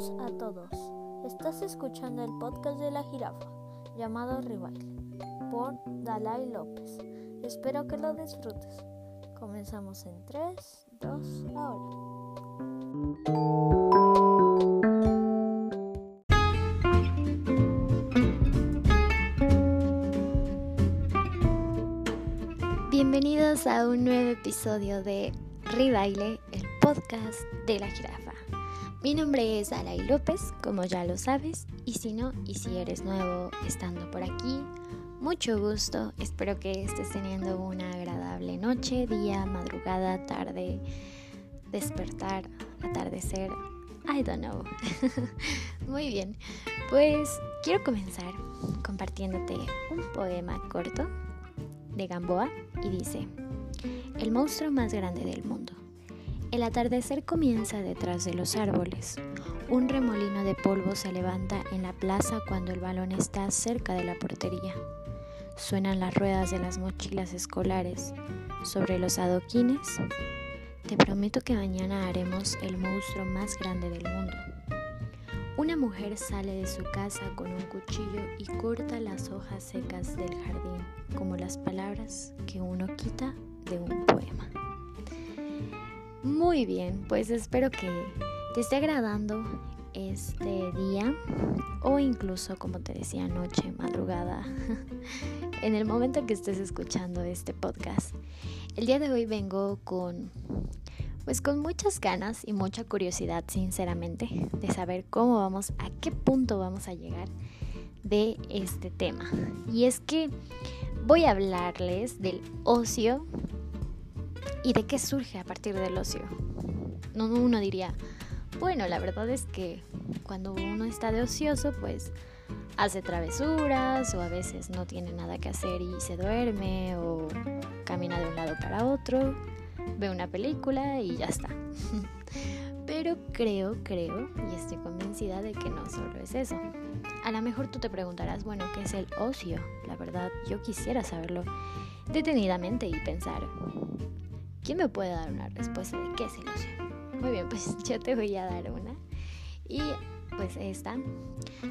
A todos. Estás escuchando el podcast de la jirafa llamado Rival por Dalai López. Espero que lo disfrutes. Comenzamos en 3, 2, ahora. Bienvenidos a un nuevo episodio de Ribaile, el podcast de la jirafa. Mi nombre es Alay López, como ya lo sabes, y si no, y si eres nuevo estando por aquí, mucho gusto. Espero que estés teniendo una agradable noche, día, madrugada, tarde, despertar, atardecer. I don't know. Muy bien, pues quiero comenzar compartiéndote un poema corto de Gamboa y dice, el monstruo más grande del mundo. El atardecer comienza detrás de los árboles. Un remolino de polvo se levanta en la plaza cuando el balón está cerca de la portería. Suenan las ruedas de las mochilas escolares. Sobre los adoquines, te prometo que mañana haremos el monstruo más grande del mundo. Una mujer sale de su casa con un cuchillo y corta las hojas secas del jardín, como las palabras que uno quita de un poema. Muy bien, pues espero que te esté agradando este día o incluso, como te decía, noche, madrugada, en el momento que estés escuchando este podcast. El día de hoy vengo con pues con muchas ganas y mucha curiosidad, sinceramente, de saber cómo vamos, a qué punto vamos a llegar de este tema. Y es que voy a hablarles del ocio y de qué surge a partir del ocio. No, uno diría, bueno, la verdad es que cuando uno está de ocioso, pues hace travesuras o a veces no tiene nada que hacer y se duerme o camina de un lado para otro ve una película y ya está. Pero creo, creo y estoy convencida de que no solo es eso. A lo mejor tú te preguntarás, bueno, ¿qué es el ocio? La verdad, yo quisiera saberlo detenidamente y pensar, ¿quién me puede dar una respuesta de qué es ocio? Muy bien, pues yo te voy a dar una. Y pues esta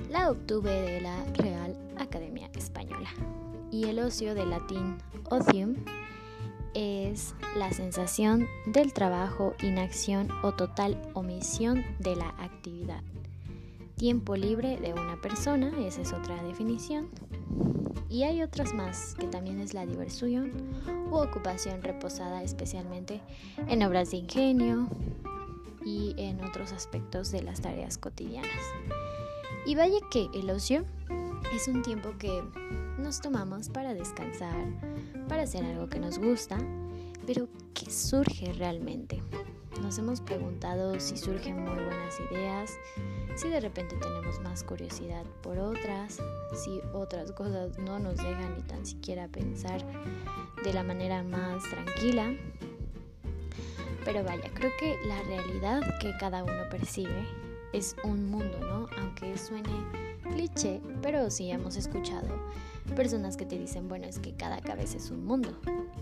la obtuve de la Real Academia Española. Y el ocio de latín ocium es la sensación del trabajo, inacción o total omisión de la actividad. Tiempo libre de una persona, esa es otra definición. Y hay otras más, que también es la diversión u ocupación reposada especialmente en obras de ingenio y en otros aspectos de las tareas cotidianas. Y vaya que el ocio es un tiempo que nos tomamos para descansar, para hacer algo que nos gusta, pero ¿qué surge realmente? Nos hemos preguntado si surgen muy buenas ideas, si de repente tenemos más curiosidad por otras, si otras cosas no nos dejan ni tan siquiera pensar de la manera más tranquila. Pero vaya, creo que la realidad que cada uno percibe es un mundo, ¿no? Aunque suene cliché, pero sí hemos escuchado personas que te dicen, bueno, es que cada cabeza es un mundo.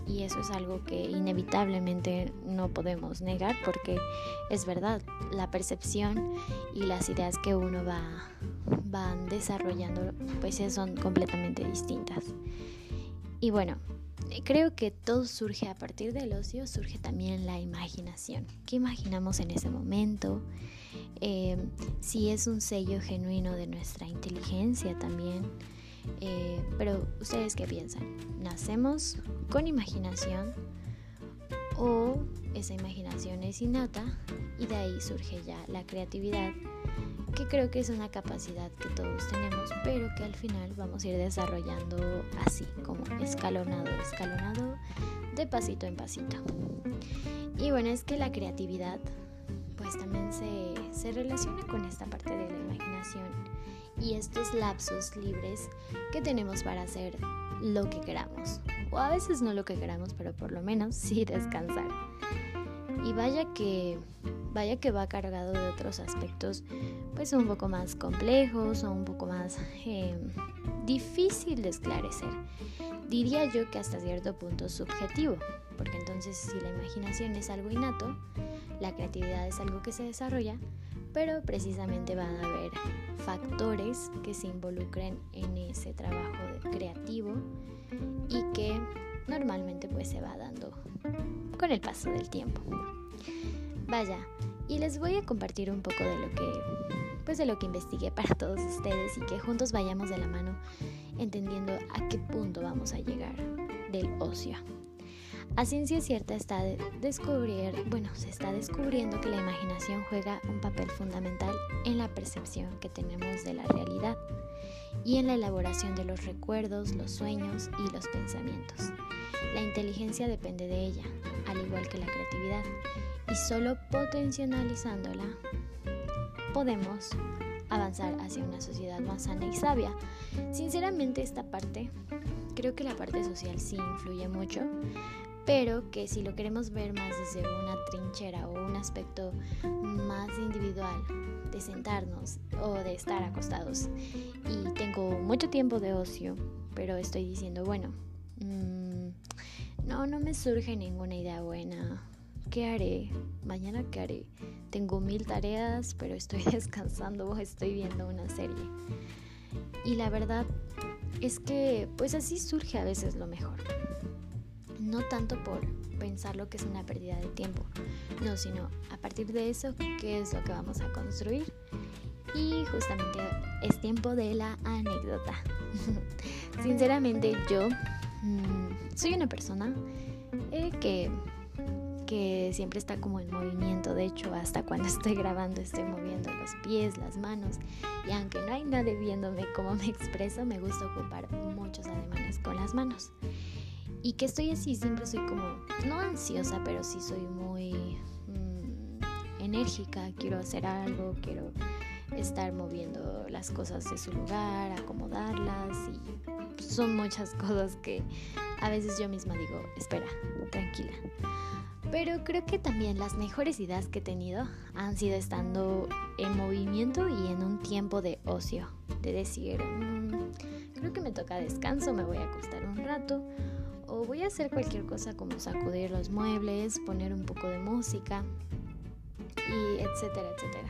Y eso es algo que inevitablemente no podemos negar porque es verdad, la percepción y las ideas que uno va van desarrollando pues son completamente distintas. Y bueno, creo que todo surge a partir del ocio, surge también la imaginación. ¿Qué imaginamos en ese momento? Eh, si es un sello genuino de nuestra inteligencia también. Eh, pero ustedes qué piensan? ¿Nacemos con imaginación o esa imaginación es innata y de ahí surge ya la creatividad? que creo que es una capacidad que todos tenemos, pero que al final vamos a ir desarrollando así, como escalonado, escalonado, de pasito en pasito. Y bueno, es que la creatividad pues también se, se relaciona con esta parte de la imaginación y estos lapsos libres que tenemos para hacer lo que queramos. O a veces no lo que queramos, pero por lo menos sí descansar. Y vaya que vaya que va cargado de otros aspectos pues un poco más complejos o un poco más eh, difícil de esclarecer. Diría yo que hasta cierto punto subjetivo, porque entonces si la imaginación es algo innato, la creatividad es algo que se desarrolla, pero precisamente van a haber factores que se involucren en ese trabajo creativo y que normalmente pues se va dando con el paso del tiempo. Vaya, y les voy a compartir un poco de lo que pues de lo que investigué para todos ustedes y que juntos vayamos de la mano entendiendo a qué punto vamos a llegar del ocio. A ciencia cierta está descubrir, bueno, se está descubriendo que la imaginación juega un papel fundamental en la percepción que tenemos de la realidad y en la elaboración de los recuerdos, los sueños y los pensamientos. La inteligencia depende de ella, al igual que la creatividad, y solo potencializándola podemos avanzar hacia una sociedad más sana y sabia. Sinceramente esta parte, creo que la parte social sí influye mucho, pero que si lo queremos ver más desde una trinchera o un aspecto más individual, de sentarnos o de estar acostados y tengo mucho tiempo de ocio, pero estoy diciendo, bueno, mmm, no, no me surge ninguna idea buena. ¿Qué haré? Mañana qué haré? Tengo mil tareas, pero estoy descansando o estoy viendo una serie. Y la verdad es que pues así surge a veces lo mejor no tanto por pensar lo que es una pérdida de tiempo, no, sino a partir de eso, qué es lo que vamos a construir. Y justamente es tiempo de la anécdota. Sinceramente yo mm, soy una persona eh, que, que siempre está como en movimiento, de hecho hasta cuando estoy grabando estoy moviendo los pies, las manos y aunque no hay nadie viéndome cómo me expreso, me gusta ocupar muchos ademanes con las manos. Y que estoy así, siempre soy como, no ansiosa, pero sí soy muy mm, enérgica, quiero hacer algo, quiero estar moviendo las cosas de su lugar, acomodarlas y son muchas cosas que a veces yo misma digo, espera, tranquila. Pero creo que también las mejores ideas que he tenido han sido estando en movimiento y en un tiempo de ocio, de decir, mm, creo que me toca descanso, me voy a acostar un rato o voy a hacer cualquier cosa como sacudir los muebles, poner un poco de música y etcétera, etcétera.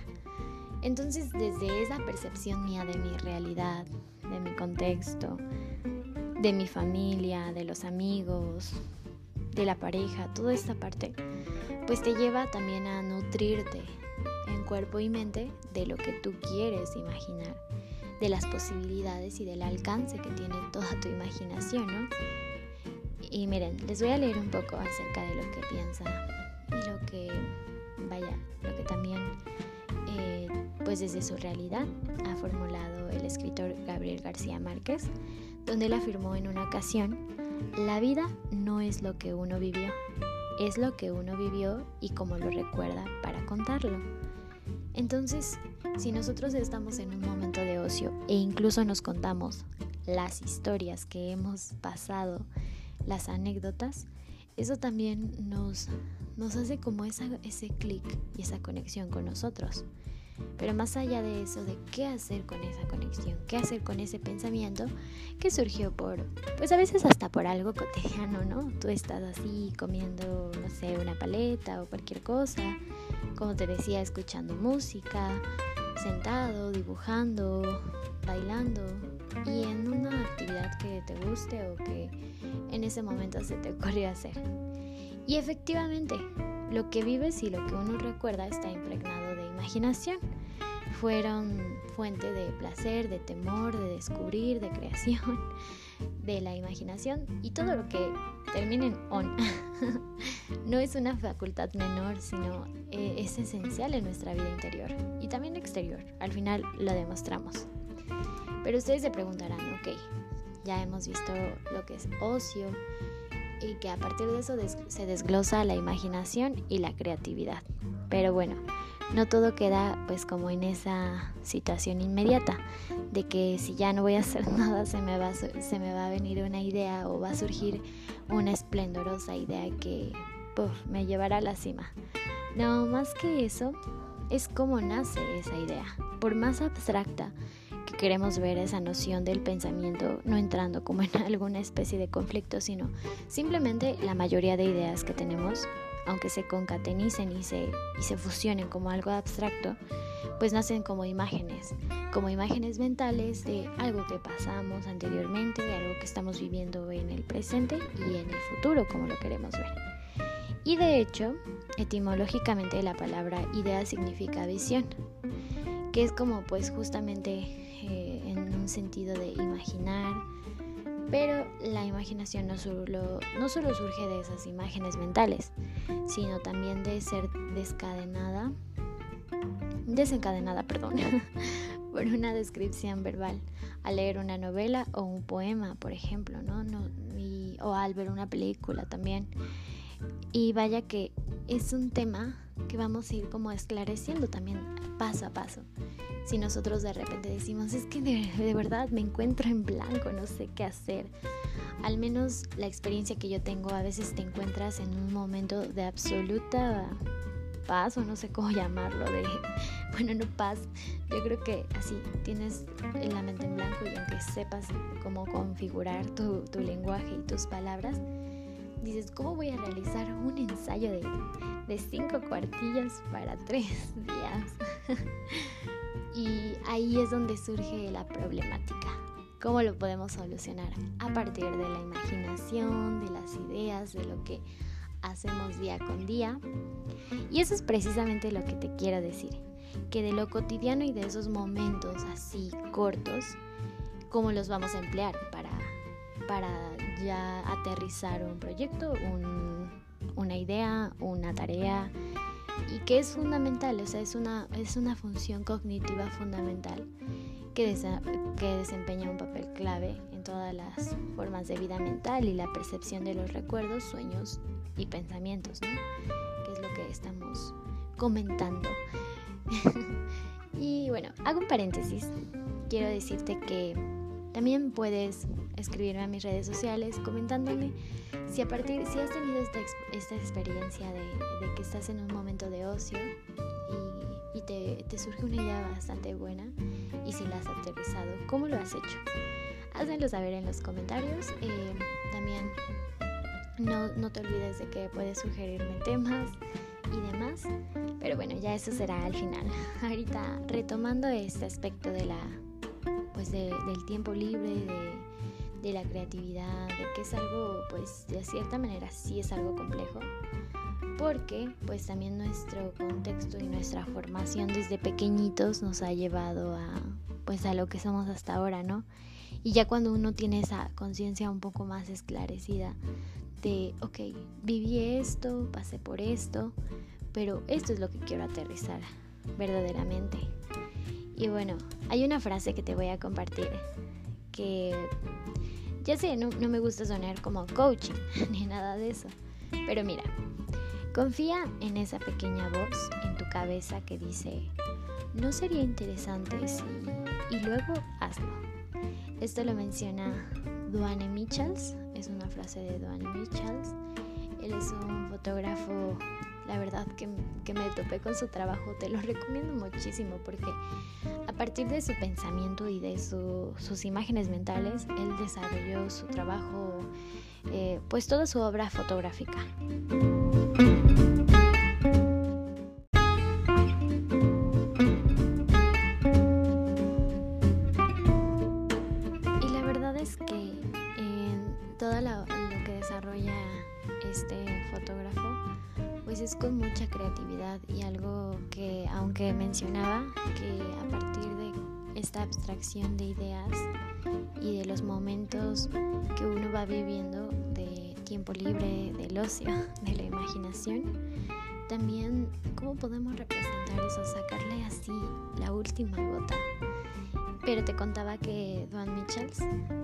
Entonces desde esa percepción mía de mi realidad, de mi contexto, de mi familia, de los amigos, de la pareja, toda esta parte, pues te lleva también a nutrirte en cuerpo y mente de lo que tú quieres imaginar, de las posibilidades y del alcance que tiene toda tu imaginación, ¿no? Y miren, les voy a leer un poco acerca de lo que piensa y lo que, vaya, lo que también, eh, pues desde su realidad ha formulado el escritor Gabriel García Márquez, donde él afirmó en una ocasión, la vida no es lo que uno vivió, es lo que uno vivió y cómo lo recuerda para contarlo. Entonces, si nosotros estamos en un momento de ocio e incluso nos contamos las historias que hemos pasado las anécdotas, eso también nos, nos hace como esa, ese clic y esa conexión con nosotros. Pero más allá de eso, de qué hacer con esa conexión, qué hacer con ese pensamiento que surgió por, pues a veces hasta por algo cotidiano, ¿no? Tú estás así comiendo, no sé, una paleta o cualquier cosa, como te decía, escuchando música, sentado, dibujando, bailando y en una actividad que te guste o que en ese momento se te ocurrió hacer. Y efectivamente, lo que vives y lo que uno recuerda está impregnado de imaginación. Fueron fuente de placer, de temor, de descubrir, de creación, de la imaginación y todo lo que termine en on. no es una facultad menor, sino eh, es esencial en nuestra vida interior y también exterior. Al final lo demostramos. Pero ustedes se preguntarán, ok, ya hemos visto lo que es ocio y que a partir de eso se desglosa la imaginación y la creatividad. Pero bueno, no todo queda pues como en esa situación inmediata de que si ya no voy a hacer nada se me va, se me va a venir una idea o va a surgir una esplendorosa idea que me llevará a la cima. No, más que eso, es como nace esa idea. Por más abstracta queremos ver esa noción del pensamiento no entrando como en alguna especie de conflicto, sino simplemente la mayoría de ideas que tenemos, aunque se concatenicen y se, y se fusionen como algo abstracto, pues nacen como imágenes, como imágenes mentales de algo que pasamos anteriormente, de algo que estamos viviendo en el presente y en el futuro, como lo queremos ver. Y de hecho, etimológicamente la palabra idea significa visión, que es como pues justamente en sentido de imaginar, pero la imaginación no solo, no solo surge de esas imágenes mentales, sino también de ser descadenada, desencadenada, perdón, por una descripción verbal al leer una novela o un poema, por ejemplo, ¿no? no o al ver una película también. Y vaya que es un tema que vamos a ir como esclareciendo también paso a paso. Si nosotros de repente decimos, es que de, verdad me encuentro en blanco, no sé qué hacer. Al menos la experiencia que yo tengo, a veces te encuentras en un momento de absoluta paz o no sé cómo llamarlo, de, bueno, no paz, yo creo que así tienes la mente en blanco y aunque sepas cómo configurar tu, tu lenguaje y tus palabras, dices, ¿cómo voy a realizar un ensayo de, de cinco cuartillas para tres días? y ahí es donde surge la problemática. ¿Cómo lo podemos solucionar? A partir de la imaginación, de las ideas, de lo que hacemos día con día. Y eso es precisamente lo que te quiero decir, que de lo cotidiano y de esos momentos así cortos, ¿cómo los vamos a emplear para, para ya aterrizar un proyecto, una idea, una tarea y que es fundamental, o sea, es una, es una función cognitiva fundamental que, que desempeña un papel clave en todas las formas de vida mental y la percepción de los recuerdos, sueños y pensamientos, ¿no? Que es lo que estamos comentando. y bueno, hago un paréntesis. Quiero decirte que también puedes escribirme a mis redes sociales comentándome si a partir, si has tenido esta, esta experiencia de, que estás en un momento de ocio y, te, surge una idea bastante buena y si la has aterrizado, ¿cómo lo has hecho? Házmelo saber en los comentarios. Eh, también no, no te olvides de que puedes sugerirme temas y demás. Pero bueno, ya eso será al final. Ahorita retomando este aspecto de la pues del tiempo libre, de, la creatividad, de que es algo, pues de cierta manera sí es algo complejo, porque pues también nuestro contexto y nuestra formación desde pequeñitos nos ha llevado a pues a lo que somos hasta ahora, ¿no? Y ya cuando uno tiene esa conciencia un poco más esclarecida de, ok, viví esto, pasé por esto, pero esto es lo que quiero aterrizar verdaderamente. Y bueno, hay una frase que te voy a compartir que ya sé, no, me gusta sonar como coaching ni nada de eso. Pero mira, confía en esa pequeña voz en tu cabeza que dice, ¿no sería interesante si... y luego hazlo? Esto lo menciona Duane Michels, es una frase de Duane Michels. Él es un fotógrafo la verdad que, me topé con su trabajo, te lo recomiendo muchísimo porque a partir de su pensamiento y de sus imágenes mentales, él desarrolló su trabajo, eh, pues toda su obra fotográfica. Que mencionaba que a partir de esta abstracción de ideas y de los momentos que uno va viviendo de tiempo libre, del ocio, de la imaginación, también cómo podemos representar eso, sacarle así la última gota. Pero te contaba que Duane Michels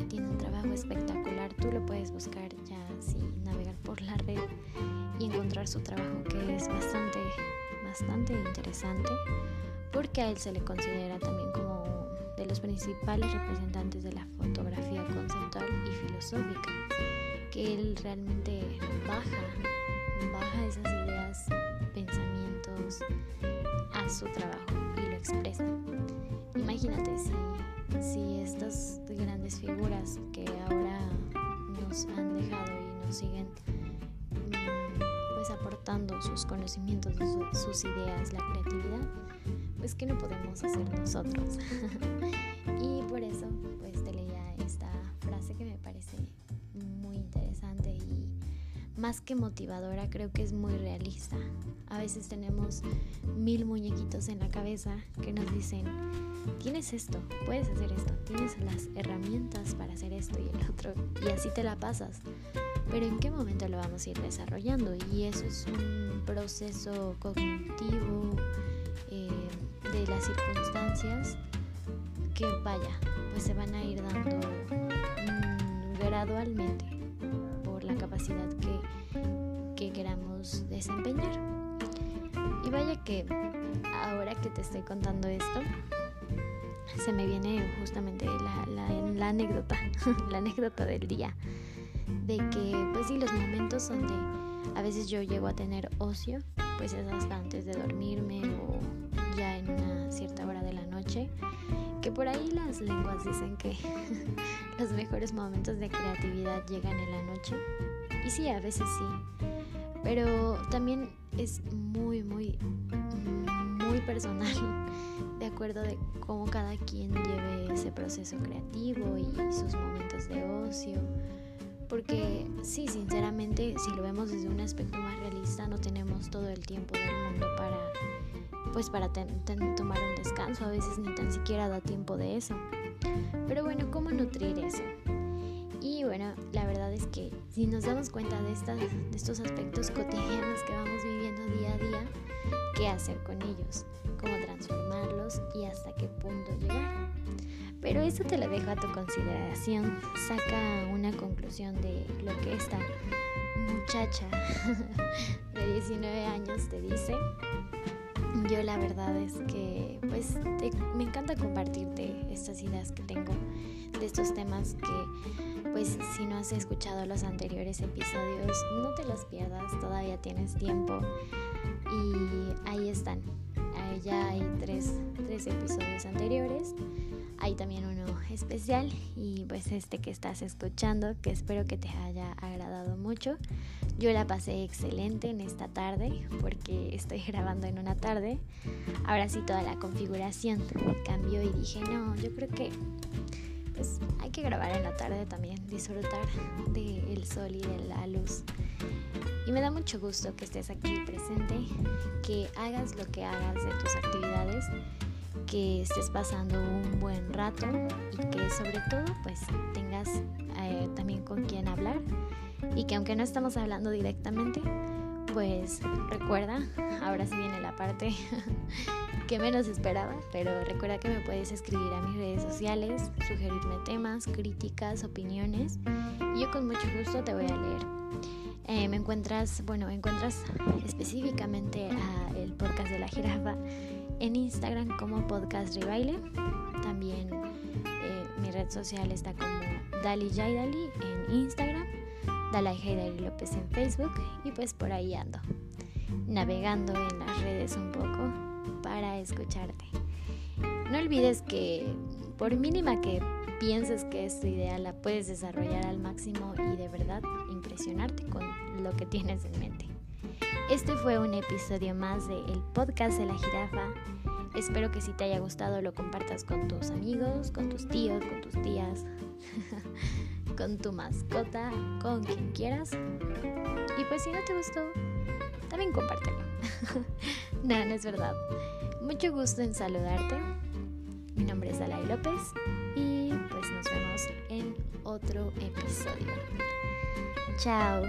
tiene un trabajo espectacular, tú lo puedes buscar ya así, navegar por la red y encontrar su trabajo que es bastante, bastante interesante porque a él se le considera también como de los principales representantes de la fotografía conceptual y filosófica, que él realmente baja, baja esas ideas, pensamientos a su trabajo y lo expresa. Imagínate si, si estas grandes figuras que ahora nos han dejado y nos siguen sus conocimientos, sus ideas, la creatividad, pues que no podemos hacer nosotros. y por eso pues te leía esta frase que me parece más que motivadora creo que es muy realista. A veces tenemos mil muñequitos en la cabeza que nos dicen, tienes esto, puedes hacer esto, tienes las herramientas para hacer esto y el otro, y así te la pasas. Pero en qué momento lo vamos a ir desarrollando? Y eso es un proceso cognitivo eh, de las circunstancias que vaya, pues se van a ir dando mm, gradualmente capacidad que, que queramos desempeñar. Y vaya que ahora que te estoy contando esto, se me viene justamente la, anécdota, la anécdota del día, de que pues sí, los momentos donde a veces yo llego a tener ocio, pues es hasta antes de dormirme o ya en una cierta hora de la noche, que por ahí las lenguas dicen que los mejores momentos de creatividad llegan en la noche. Y sí, a veces sí. Pero también es muy, muy, muy personal de acuerdo de cómo cada quien lleve ese proceso creativo y sus momentos de ocio. Porque sí, sinceramente, si lo vemos desde un aspecto más realista, no tenemos todo el tiempo del mundo para, pues, para tomar un descanso. A veces ni tan siquiera da tiempo de eso. Pero bueno, ¿cómo nutrir eso? Y bueno, la verdad es que si nos damos cuenta de, estas, de estos aspectos cotidianos que vamos viviendo día a día, ¿qué hacer con ellos? ¿Cómo transformarlos y hasta qué punto llegar? Pero eso te lo dejo a tu consideración. Saca una conclusión de lo que esta muchacha de 19 años te dice. Yo la verdad es que pues me encanta compartirte estas ideas que tengo de estos temas que pues si no has escuchado los anteriores episodios no te los pierdas, todavía tienes tiempo y ahí están. Ya hay tres, tres episodios anteriores hay también uno especial y pues este que estás escuchando que espero que te haya agradado mucho. Yo la pasé excelente en esta tarde porque estoy grabando en una tarde. Ahora sí toda la configuración cambió y dije, no, yo creo que pues hay que grabar en la tarde también, disfrutar del sol y de la luz. Y me da mucho gusto que estés aquí presente, que hagas lo que hagas de tus actividades que estés pasando un buen rato y que sobre todo pues tengas eh, también con quien hablar y que aunque no estamos hablando directamente pues recuerda, ahora sí viene la parte que menos esperaba, pero recuerda que me puedes escribir a mis redes sociales, sugerirme temas, críticas, opiniones y yo con mucho gusto te voy a leer. Eh, me encuentras, bueno, encuentras específicamente a el podcast de la jirafa en Instagram como Podcast Rebaile. También eh, mi red social está como Dali Jaidali en Instagram, Dalai Jaidali López en Facebook y pues por ahí ando, navegando en las redes un poco para escucharte. No olvides que por mínima que pienses que es tu idea, la puedes desarrollar al máximo y de verdad impresionarte con lo que tienes en mente. Este fue un episodio más de El Podcast de la Jirafa. Espero que si te haya gustado lo compartas con tus amigos, con tus tíos, con tus tías, con tu mascota, con quien quieras. Y pues si no te gustó, también compártelo. no, no es verdad. Mucho gusto en saludarte. Mi nombre es Dalai López y pues nos vemos en otro episodio. Chao.